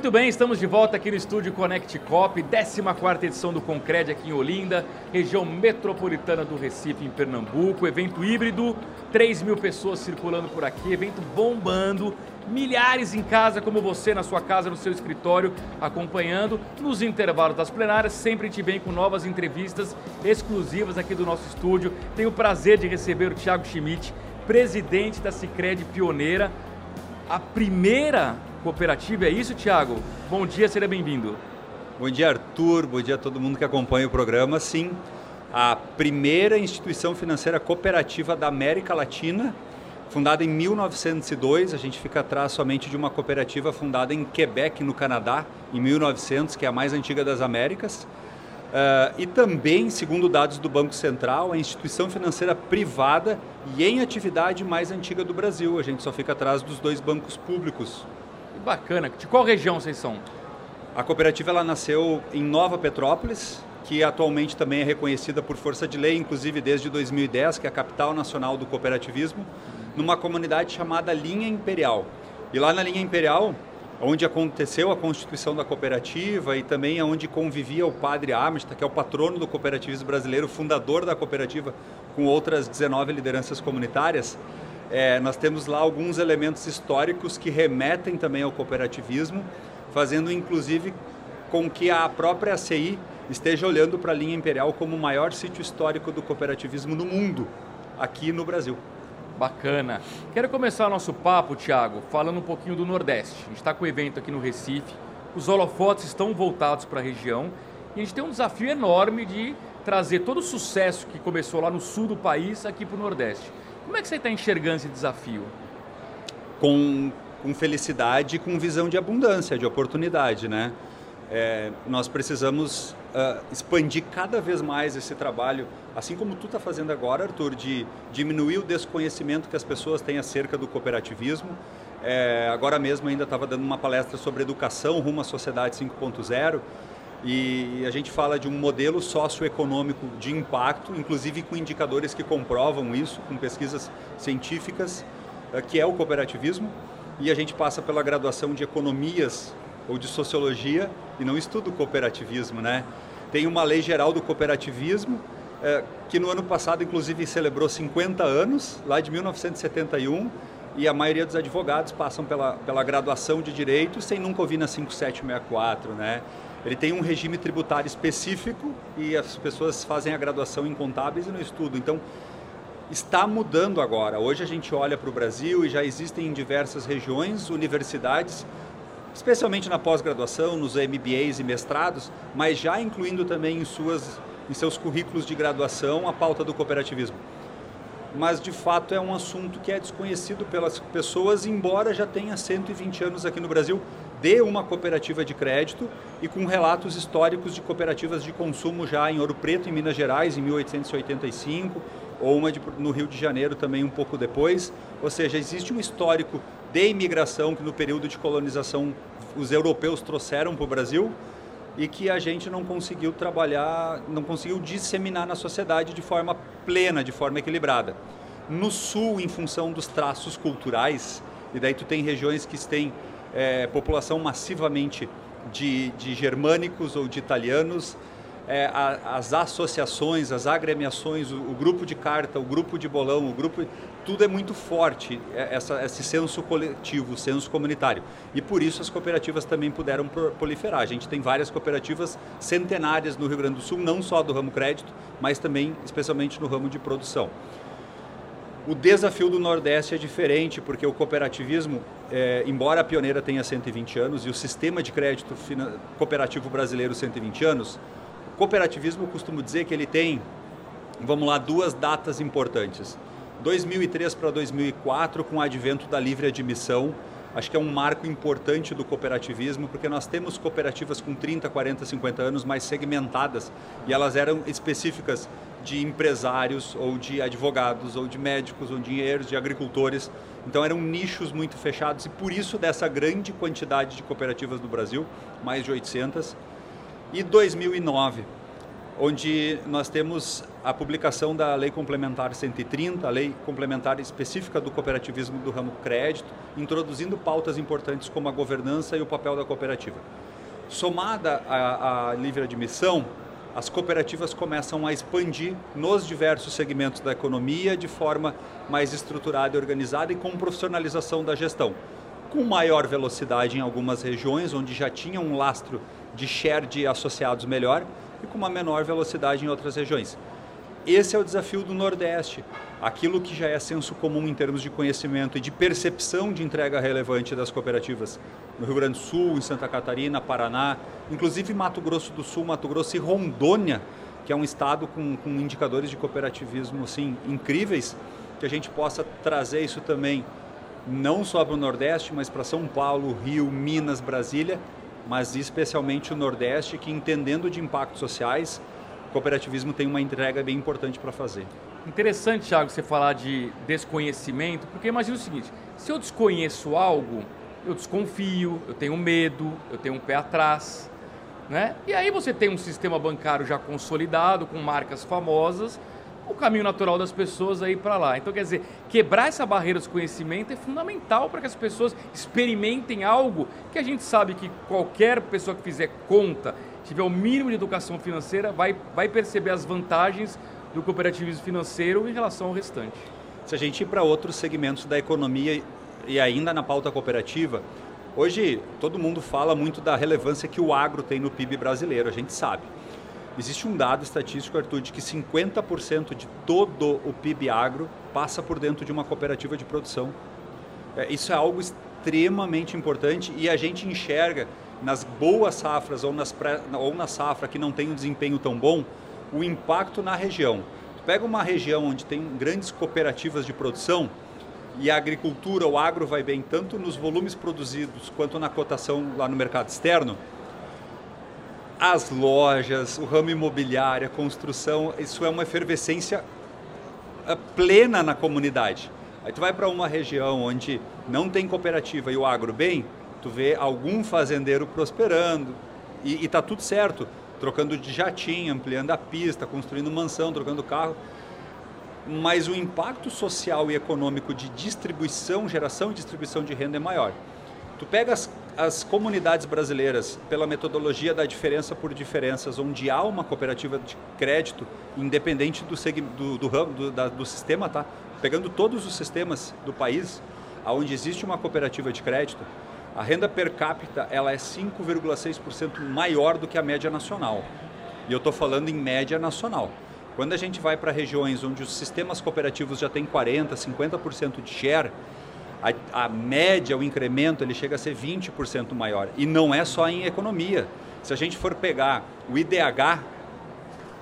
Muito bem, estamos de volta aqui no estúdio Connect Cop, 14 edição do Concred aqui em Olinda, região metropolitana do Recife, em Pernambuco. Evento híbrido, 3 mil pessoas circulando por aqui, evento bombando, milhares em casa, como você na sua casa, no seu escritório, acompanhando. Nos intervalos das plenárias, sempre gente vem com novas entrevistas exclusivas aqui do nosso estúdio. Tenho o prazer de receber o Thiago Schmidt, presidente da Cicred Pioneira, a primeira cooperativa, é isso, Thiago? Bom dia, seja bem-vindo. Bom dia, Arthur, bom dia a todo mundo que acompanha o programa. Sim, a primeira instituição financeira cooperativa da América Latina, fundada em 1902. A gente fica atrás somente de uma cooperativa fundada em Quebec, no Canadá, em 1900, que é a mais antiga das Américas. Uh, e também, segundo dados do Banco Central, a instituição financeira privada e em atividade mais antiga do Brasil. A gente só fica atrás dos dois bancos públicos. Que bacana. De qual região vocês são? A cooperativa ela nasceu em Nova Petrópolis, que atualmente também é reconhecida por força de lei, inclusive desde 2010, que é a capital nacional do cooperativismo, numa comunidade chamada Linha Imperial. E lá na Linha Imperial, onde aconteceu a constituição da cooperativa e também onde convivia o padre Amistad, que é o patrono do cooperativismo brasileiro, fundador da cooperativa, com outras 19 lideranças comunitárias, é, nós temos lá alguns elementos históricos que remetem também ao cooperativismo, fazendo inclusive com que a própria ACI esteja olhando para a linha imperial como o maior sítio histórico do cooperativismo no mundo, aqui no Brasil. Bacana. Quero começar o nosso papo, Tiago, falando um pouquinho do Nordeste. A gente está com o evento aqui no Recife, os holofotes estão voltados para a região e a gente tem um desafio enorme de trazer todo o sucesso que começou lá no sul do país aqui para o Nordeste. Como é que você está enxergando esse desafio? Com, com felicidade e com visão de abundância, de oportunidade, né? É, nós precisamos uh, expandir cada vez mais esse trabalho, assim como tu está fazendo agora, Arthur, de diminuir o desconhecimento que as pessoas têm acerca do cooperativismo. É, agora mesmo ainda estava dando uma palestra sobre educação rumo à sociedade 5.0 e a gente fala de um modelo socioeconômico de impacto, inclusive com indicadores que comprovam isso, com pesquisas científicas, uh, que é o cooperativismo. E a gente passa pela graduação de economias ou de sociologia e não estudo cooperativismo, né? Tem uma lei geral do cooperativismo é, que no ano passado, inclusive, celebrou 50 anos, lá de 1971, e a maioria dos advogados passam pela, pela graduação de direito sem nunca ouvir na 5764, né? Ele tem um regime tributário específico e as pessoas fazem a graduação em contábeis e no estudo. Então, está mudando agora. Hoje a gente olha para o Brasil e já existem em diversas regiões universidades especialmente na pós-graduação, nos MBAs e mestrados, mas já incluindo também em, suas, em seus currículos de graduação a pauta do cooperativismo. Mas de fato é um assunto que é desconhecido pelas pessoas, embora já tenha 120 anos aqui no Brasil de uma cooperativa de crédito e com relatos históricos de cooperativas de consumo já em Ouro Preto, em Minas Gerais, em 1885, ou uma de, no Rio de Janeiro também um pouco depois. Ou seja, existe um histórico de imigração que no período de colonização os europeus trouxeram para o Brasil e que a gente não conseguiu trabalhar, não conseguiu disseminar na sociedade de forma plena, de forma equilibrada. No sul, em função dos traços culturais, e daí tu tem regiões que têm é, população massivamente de, de germânicos ou de italianos, é, a, as associações, as agremiações, o, o, grupo de carta, o grupo de bolão, o grupo, tudo é muito forte, é, essa, esse senso coletivo, o senso comunitário. E por isso as cooperativas também puderam proliferar. A gente tem várias cooperativas centenárias no Rio Grande do Sul, não só do ramo crédito, mas também, especialmente no ramo de produção. O desafio do Nordeste é diferente, porque o cooperativismo, é, embora a pioneira tenha 120 anos e o sistema de crédito cooperativo brasileiro 120 anos, cooperativismo, eu costumo dizer que ele tem, vamos lá, duas datas importantes. 2003 para 2004, com o advento da livre admissão, acho que é um marco importante do cooperativismo, porque nós temos cooperativas com 30, 40, 50 anos mais segmentadas e elas eram específicas de empresários ou de advogados ou de médicos ou de engenheiros, de agricultores. Então eram nichos muito fechados e por isso dessa grande quantidade de cooperativas no Brasil, mais de 800, e 2009, onde nós temos a publicação da Lei Complementar 130, a lei complementar específica do cooperativismo do ramo crédito, introduzindo pautas importantes como a governança e o papel da cooperativa. Somada à, à livre admissão, as cooperativas começam a expandir nos diversos segmentos da economia de forma mais estruturada e organizada e com profissionalização da gestão. Com maior velocidade em algumas regiões, onde já tinha um lastro de share de associados melhor, e com uma menor velocidade em outras regiões. Esse é o desafio do Nordeste. Aquilo que já é senso comum em termos de conhecimento e de percepção de entrega relevante das cooperativas no Rio Grande do Sul, em Santa Catarina, Paraná, inclusive Mato Grosso do Sul, Mato Grosso e Rondônia, que é um estado com, com indicadores de cooperativismo assim, incríveis, que a gente possa trazer isso também não só para o Nordeste, mas para São Paulo, Rio, Minas, Brasília, mas especialmente o Nordeste, que entendendo de impactos sociais, o cooperativismo tem uma entrega bem importante para fazer. Interessante, Thiago, você falar de desconhecimento, porque imagina o seguinte: se eu desconheço algo, eu desconfio, eu tenho medo, eu tenho um pé atrás. Né? E aí você tem um sistema bancário já consolidado, com marcas famosas, o caminho natural das pessoas é ir para lá. Então, quer dizer, quebrar essa barreira do conhecimento é fundamental para que as pessoas experimentem algo que a gente sabe que qualquer pessoa que fizer conta, tiver o mínimo de educação financeira, vai, vai perceber as vantagens do cooperativismo financeiro em relação ao restante. Se a gente ir para outros segmentos da economia e ainda na pauta cooperativa, hoje todo mundo fala muito da relevância que o agro tem no PIB brasileiro, a gente sabe. Existe um dado estatístico, Arthur, de que 50% de todo o PIB agro passa por dentro de uma cooperativa de produção. É, isso é algo extremamente importante e a gente enxerga nas boas safras ou, nas pré, ou na safra que não tem um desempenho tão bom, o impacto na região. Tu pega uma região onde tem grandes cooperativas de produção e a agricultura, o agro vai bem tanto nos volumes produzidos quanto na cotação lá no mercado externo, as lojas, o ramo imobiliário, a construção, isso é uma efervescência eh, plena na comunidade. Aí tu vai para uma região onde não tem cooperativa e o agro bem, tu vê algum fazendeiro prosperando e está tudo certo, trocando de jatinho, ampliando a pista, construindo mansão, trocando carro. Mas o impacto social e econômico de distribuição, geração e distribuição de renda é maior. Tu pega as, as comunidades brasileiras pela metodologia da diferença por diferenças, onde há uma cooperativa de crédito, independente do, do, do, do, da, do sistema, tá? Pegando todos os sistemas do país, onde existe uma cooperativa de crédito, a renda per capita ela é 5,6% maior do que a média nacional. E eu estou falando em média nacional. Quando a gente vai para regiões onde os sistemas cooperativos já têm 40%, 50% de share, a, a média, o incremento, ele chega a ser 20% maior. E não é só em economia. Se a gente for pegar o IDH,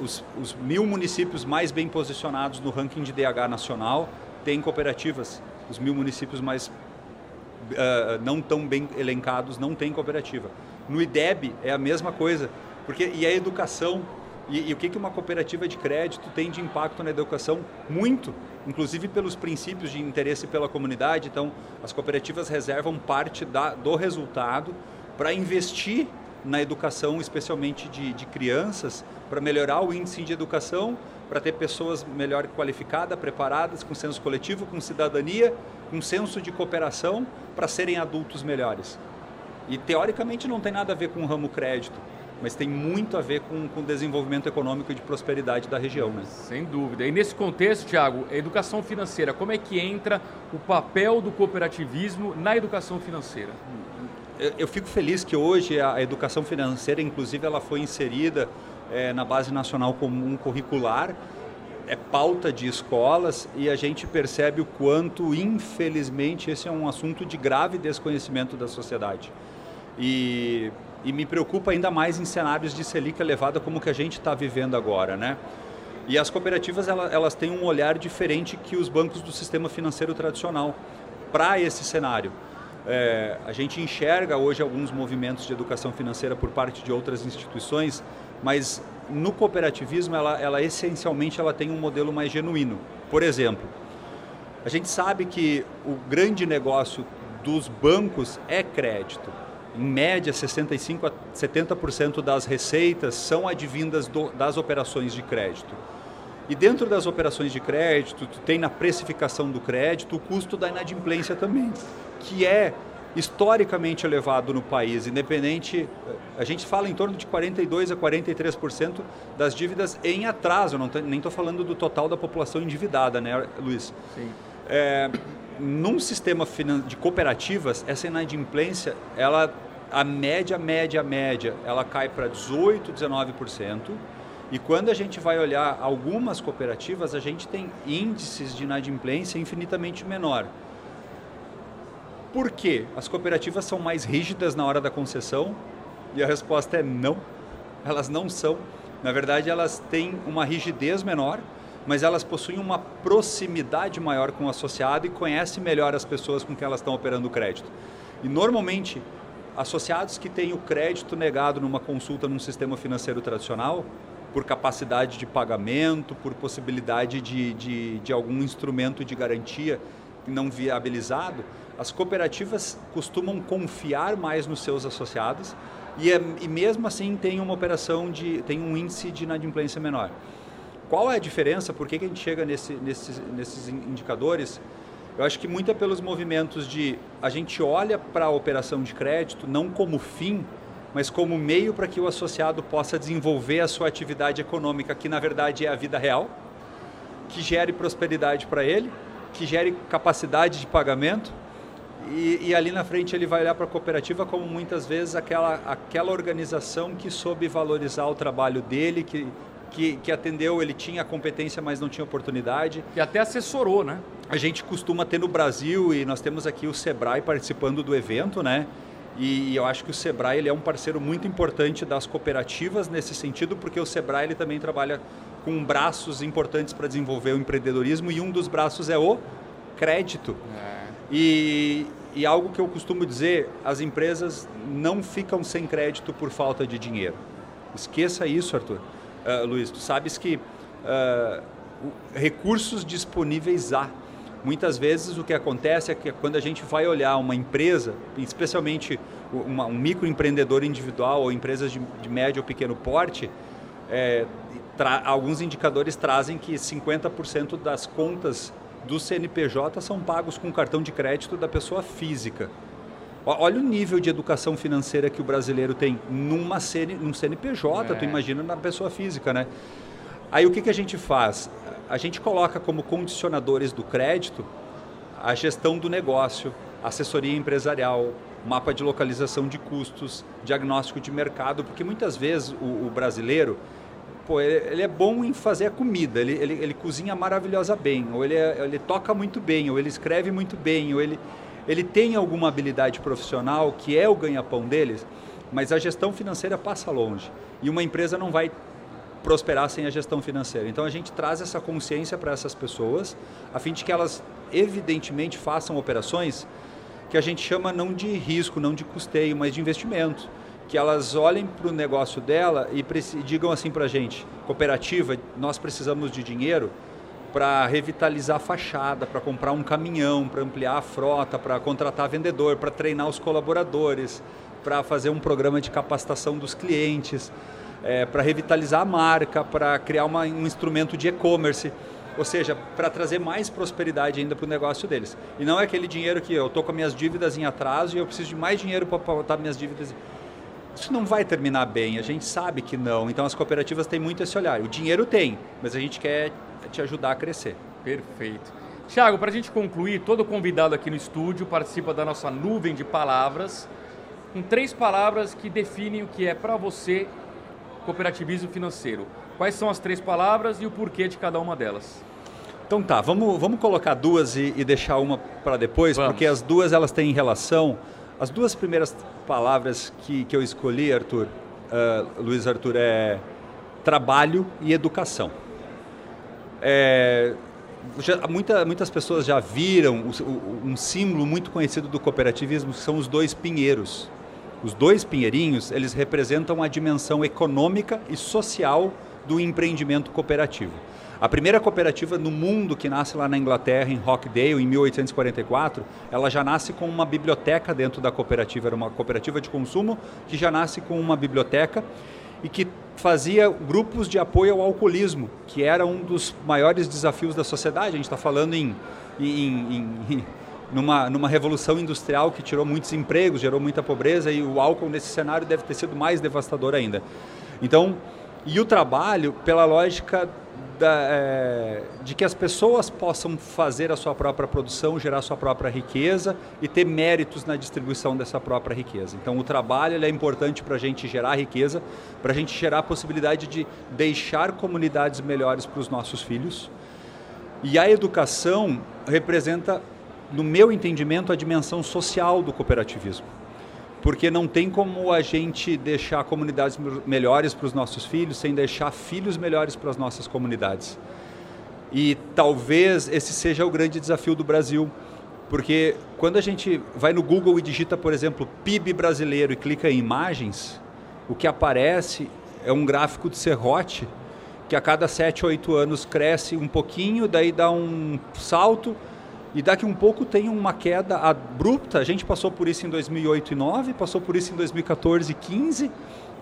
os, os mil municípios mais bem posicionados no ranking de DH nacional têm cooperativas. Os mil municípios mais uh, não tão bem elencados não têm cooperativa. No IDEB é a mesma coisa, porque e a educação e, e, o que, que uma cooperativa de crédito tem de impacto na educação? Muito, inclusive pelos princípios de interesse pela comunidade. Então, as cooperativas reservam parte da, do resultado para investir na educação, especialmente de, de crianças, para melhorar o índice de educação, para ter pessoas melhor qualificadas, preparadas, com senso coletivo, com cidadania, com senso de cooperação, para serem adultos melhores. E teoricamente não tem nada a ver com o ramo crédito mas tem muito a ver com, com o desenvolvimento econômico e de prosperidade da região. Né? Sem dúvida. E nesse contexto, Tiago, a educação financeira, como é que entra o papel do cooperativismo na educação financeira? Eu, eu fico feliz que hoje a educação financeira, inclusive, ela foi inserida é, na base nacional comum curricular, é pauta de escolas e a gente percebe o quanto, infelizmente, esse é um assunto de grave desconhecimento da sociedade. E e me preocupa ainda mais em cenários de Selic elevada como que a gente está vivendo agora, né? E as cooperativas elas, elas têm um olhar diferente que os bancos do sistema financeiro tradicional para esse cenário. É, a gente enxerga hoje alguns movimentos de educação financeira por parte de outras instituições, mas no cooperativismo ela, ela essencialmente ela tem um modelo mais genuíno. Por exemplo, a gente sabe que o grande negócio dos bancos é crédito em média 65 a 70% das receitas são advindas do, das operações de crédito. E dentro das operações de crédito, tu tem na precificação do crédito o custo da inadimplência também, que é historicamente elevado no país, independente, a gente fala em torno de 42 a 43% das dívidas em atraso, não tô, nem estou falando do total da população endividada, né, Luiz? Sim. É, num sistema de cooperativas, essa inadimplência, ela, a média, média, média, ela cai para 18, 19%. E quando a gente vai olhar algumas cooperativas, a gente tem índices de inadimplência infinitamente menor. Por quê? As cooperativas são mais rígidas na hora da concessão? E a resposta é não. Elas não são. Na verdade, elas têm uma rigidez menor, mas elas possuem uma proximidade maior com o associado e conhecem melhor as pessoas com quem elas estão operando o crédito. E normalmente, associados que têm o crédito negado numa consulta num sistema financeiro tradicional, por capacidade de pagamento, por possibilidade de, de, de algum instrumento de garantia não viabilizado, as cooperativas costumam confiar mais nos seus associados e, é, e mesmo assim tem uma operação de tem um índice de inadimplência menor. Qual é a diferença? Por que, que a gente chega nesse, nesses, nesses indicadores? Eu acho que muito é pelos movimentos de a gente olha para a operação de crédito não como fim, mas como meio para que o associado possa desenvolver a sua atividade econômica, que na verdade é a vida real, que gere prosperidade para ele, que gere capacidade de pagamento e, e, ali na frente ele vai olhar para a cooperativa como muitas vezes aquela, aquela organização que soube valorizar o trabalho dele, que, que, que atendeu, ele tinha a competência, mas não tinha oportunidade. E até assessorou, né? A gente costuma ter no Brasil, e nós temos aqui o Sebrae participando do evento, né? E, eu acho que o Sebrae ele é um parceiro muito importante das cooperativas nesse sentido, porque o Sebrae ele também trabalha com braços importantes para desenvolver o empreendedorismo, e um dos braços é o crédito. É. E, e algo que eu costumo dizer, as empresas não ficam sem crédito por falta de dinheiro. Esqueça isso, Arthur. Uh, Luiz, tu sabes que uh, recursos disponíveis há. Muitas vezes o que acontece é que quando a gente vai olhar uma empresa, especialmente uma, um microempreendedor individual ou empresas de, de médio ou pequeno porte, é, alguns indicadores trazem que 50% das contas do CNPJ são pagos com cartão de crédito da pessoa física. Olha o nível de educação financeira que o brasileiro tem numa CN, num CNPJ, é. tu imagina na pessoa física, né? Aí o que, que a gente faz? A gente coloca como condicionadores do crédito a gestão do negócio, assessoria empresarial, mapa de localização de custos, diagnóstico de mercado, porque muitas vezes o, o brasileiro pô, ele, ele, é bom em fazer a comida, ele, ele, ele cozinha maravilhosa bem, ou ele, é, ele toca muito bem, ou ele escreve muito bem, ou ele, ele tem alguma habilidade profissional que é o ganha-pão deles, mas a gestão financeira passa longe. E uma empresa não vai prosperar sem a gestão financeira. Então a gente traz essa consciência para essas pessoas, a fim de que elas evidentemente façam operações que a gente chama não de risco, não de custeio, mas de investimento que elas olhem para o negócio dela e digam assim para a gente, cooperativa, nós precisamos de dinheiro para revitalizar a fachada, para comprar um caminhão, para ampliar a frota, para contratar vendedor, para treinar os colaboradores, para fazer um programa de capacitação dos clientes, é, para revitalizar a marca, para criar uma, um instrumento de e-commerce. Ou seja, para trazer mais prosperidade ainda para o negócio deles. E não é aquele dinheiro que eu estou com minhas dívidas em atraso e eu preciso de mais dinheiro para botar minhas dívidas isso não vai terminar bem, a gente sabe que não. Então as cooperativas têm muito esse olhar. O dinheiro tem, mas a gente quer te ajudar a crescer. Perfeito. Tiago, para a gente concluir, todo convidado aqui no estúdio participa da nossa nuvem de palavras, com três palavras que definem o que é para você cooperativismo financeiro. Quais são as três palavras e o porquê de cada uma delas? Então tá, vamos, vamos colocar duas e, e deixar uma para depois, vamos. porque as duas elas têm relação. As duas primeiras palavras que, que eu escolhi, Arthur, uh, Luiz Arthur, é trabalho e educação. É, já, muita, muitas pessoas já viram o, o, um símbolo muito conhecido do cooperativismo, que são os dois pinheiros. Os dois pinheirinhos, eles representam a dimensão econômica e social do empreendimento cooperativo. A primeira cooperativa no mundo que nasce lá na Inglaterra, em Rockdale, em 1844, ela já nasce com uma biblioteca dentro da cooperativa. Era uma cooperativa de consumo que já nasce com uma biblioteca e que fazia grupos de apoio ao alcoolismo, que era um dos maiores desafios da sociedade. A gente está falando em, em, em numa, numa revolução industrial que tirou muitos empregos, gerou muita pobreza e o álcool nesse cenário deve ter sido mais devastador ainda. Então, e o trabalho, pela lógica da, é, de que as pessoas possam fazer a sua própria produção, gerar sua própria riqueza e ter méritos na distribuição dessa própria riqueza. Então, o trabalho é importante para a gente gerar riqueza, para a gente gerar a possibilidade de deixar comunidades melhores para os nossos filhos. E a educação representa, no meu entendimento, a dimensão social do cooperativismo porque não tem como a gente deixar comunidades melhores para os nossos filhos sem deixar filhos melhores para as nossas comunidades. E talvez esse seja o grande desafio do Brasil, porque quando a gente vai no Google e digita, por exemplo, PIB brasileiro e clica em imagens, o que aparece é um gráfico de serrote que a cada 7, 8 anos cresce um pouquinho, daí dá um salto e daqui um pouco tem uma queda abrupta. A gente passou por isso em 2008 e 2009, passou por isso em 2014 e 2015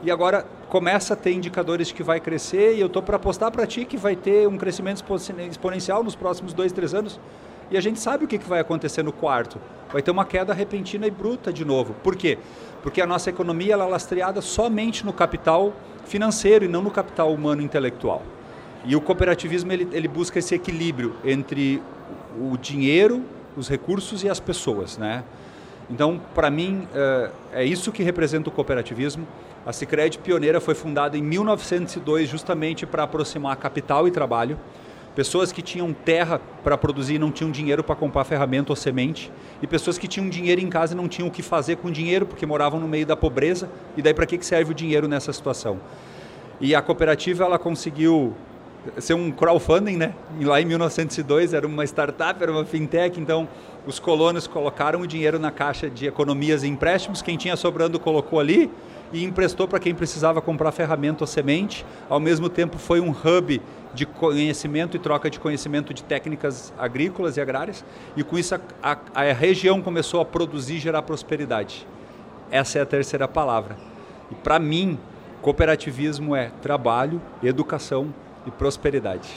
e agora começa a ter indicadores que vai crescer e eu estou para apostar para ti que vai ter um crescimento exponencial nos próximos dois, três anos. E a gente sabe o que, que vai acontecer no quarto. Vai ter uma queda repentina e bruta de novo. Por quê? Porque a nossa economia ela é lastreada somente no capital financeiro e não no capital humano intelectual. E o cooperativismo ele, ele busca esse equilíbrio entre o dinheiro, os recursos e as pessoas, né? Então, para mim, é, é isso que representa o cooperativismo. A Sicredi pioneira foi fundada em 1902 justamente para aproximar capital e trabalho. Pessoas que tinham terra para produzir e não tinham dinheiro para comprar ferramenta ou semente. E pessoas que tinham dinheiro em casa e não tinham o que fazer com dinheiro porque moravam no meio da pobreza. E daí para que serve o dinheiro nessa situação? E a cooperativa ela conseguiu ser um crowdfunding, né? E lá em 1902 era uma startup, era uma fintech, então os colonos colocaram o dinheiro na caixa de economias e empréstimos, quem tinha sobrando colocou ali e emprestou para quem precisava comprar ferramenta ou semente. Ao mesmo tempo foi um hub de conhecimento e troca de conhecimento de técnicas agrícolas e agrárias, e com isso a, a, a região começou a produzir e gerar prosperidade. Essa é a terceira palavra. E para mim, cooperativismo é trabalho, educação, e prosperidade.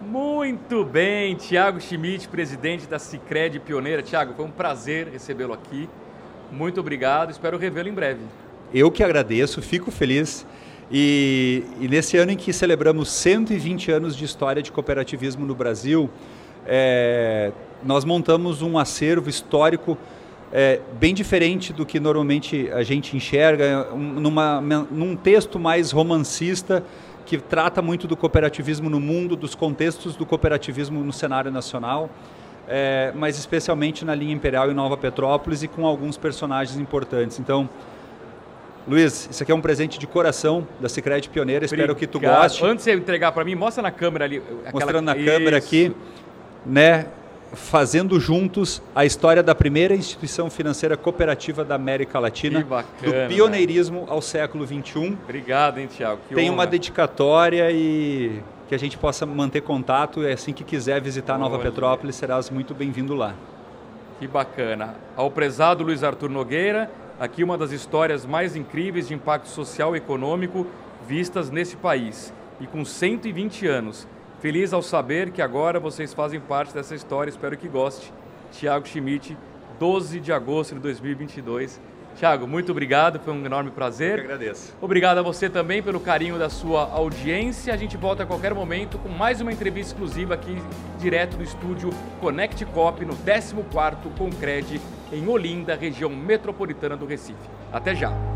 Muito bem, Tiago Schmidt, presidente da Cicred Pioneira. Tiago, foi um prazer recebê-lo aqui. Muito obrigado, espero revê-lo em breve. Eu que agradeço, fico feliz. E, e, nesse ano em que celebramos 120 anos de história de cooperativismo no Brasil, é, nós montamos um acervo histórico é, bem diferente do que normalmente a gente enxerga, numa, num texto mais romancista que trata muito do cooperativismo no mundo, dos contextos do cooperativismo no cenário nacional, é, mas especialmente na linha Imperial em Nova Petrópolis e com alguns personagens importantes. Então, Luiz, isso aqui é um presente de coração da Sicredi Pioneira, espero que tu goste. Antes de você entregar para mim, mostra na câmera ali. Aquela... Mostrando na isso. câmera aqui, né? Fazendo juntos a história da primeira instituição financeira cooperativa da América Latina, do pioneirismo ao século XXI. Obrigado, hein, Tiago. Tem honra. uma dedicatória e que a gente possa manter contato. E assim que quiser visitar Nova Petrópolis, serás muito bem-vindo lá. Que bacana. Ao prezado Luiz Arthur Nogueira, aqui uma das histórias mais incríveis de impacto social e econômico vistas nesse país. E com 120 anos, Feliz ao saber que agora vocês fazem parte dessa história, espero que goste. Tiago Schmidt, 12 de agosto de 2022. Tiago, muito obrigado, foi um enorme prazer. Eu agradeço. Obrigado a você também pelo carinho da sua audiência. A gente volta a qualquer momento com mais uma entrevista exclusiva aqui, direto do estúdio Connect Cop, no 14º Concred, em Olinda, região metropolitana do Recife. Até já!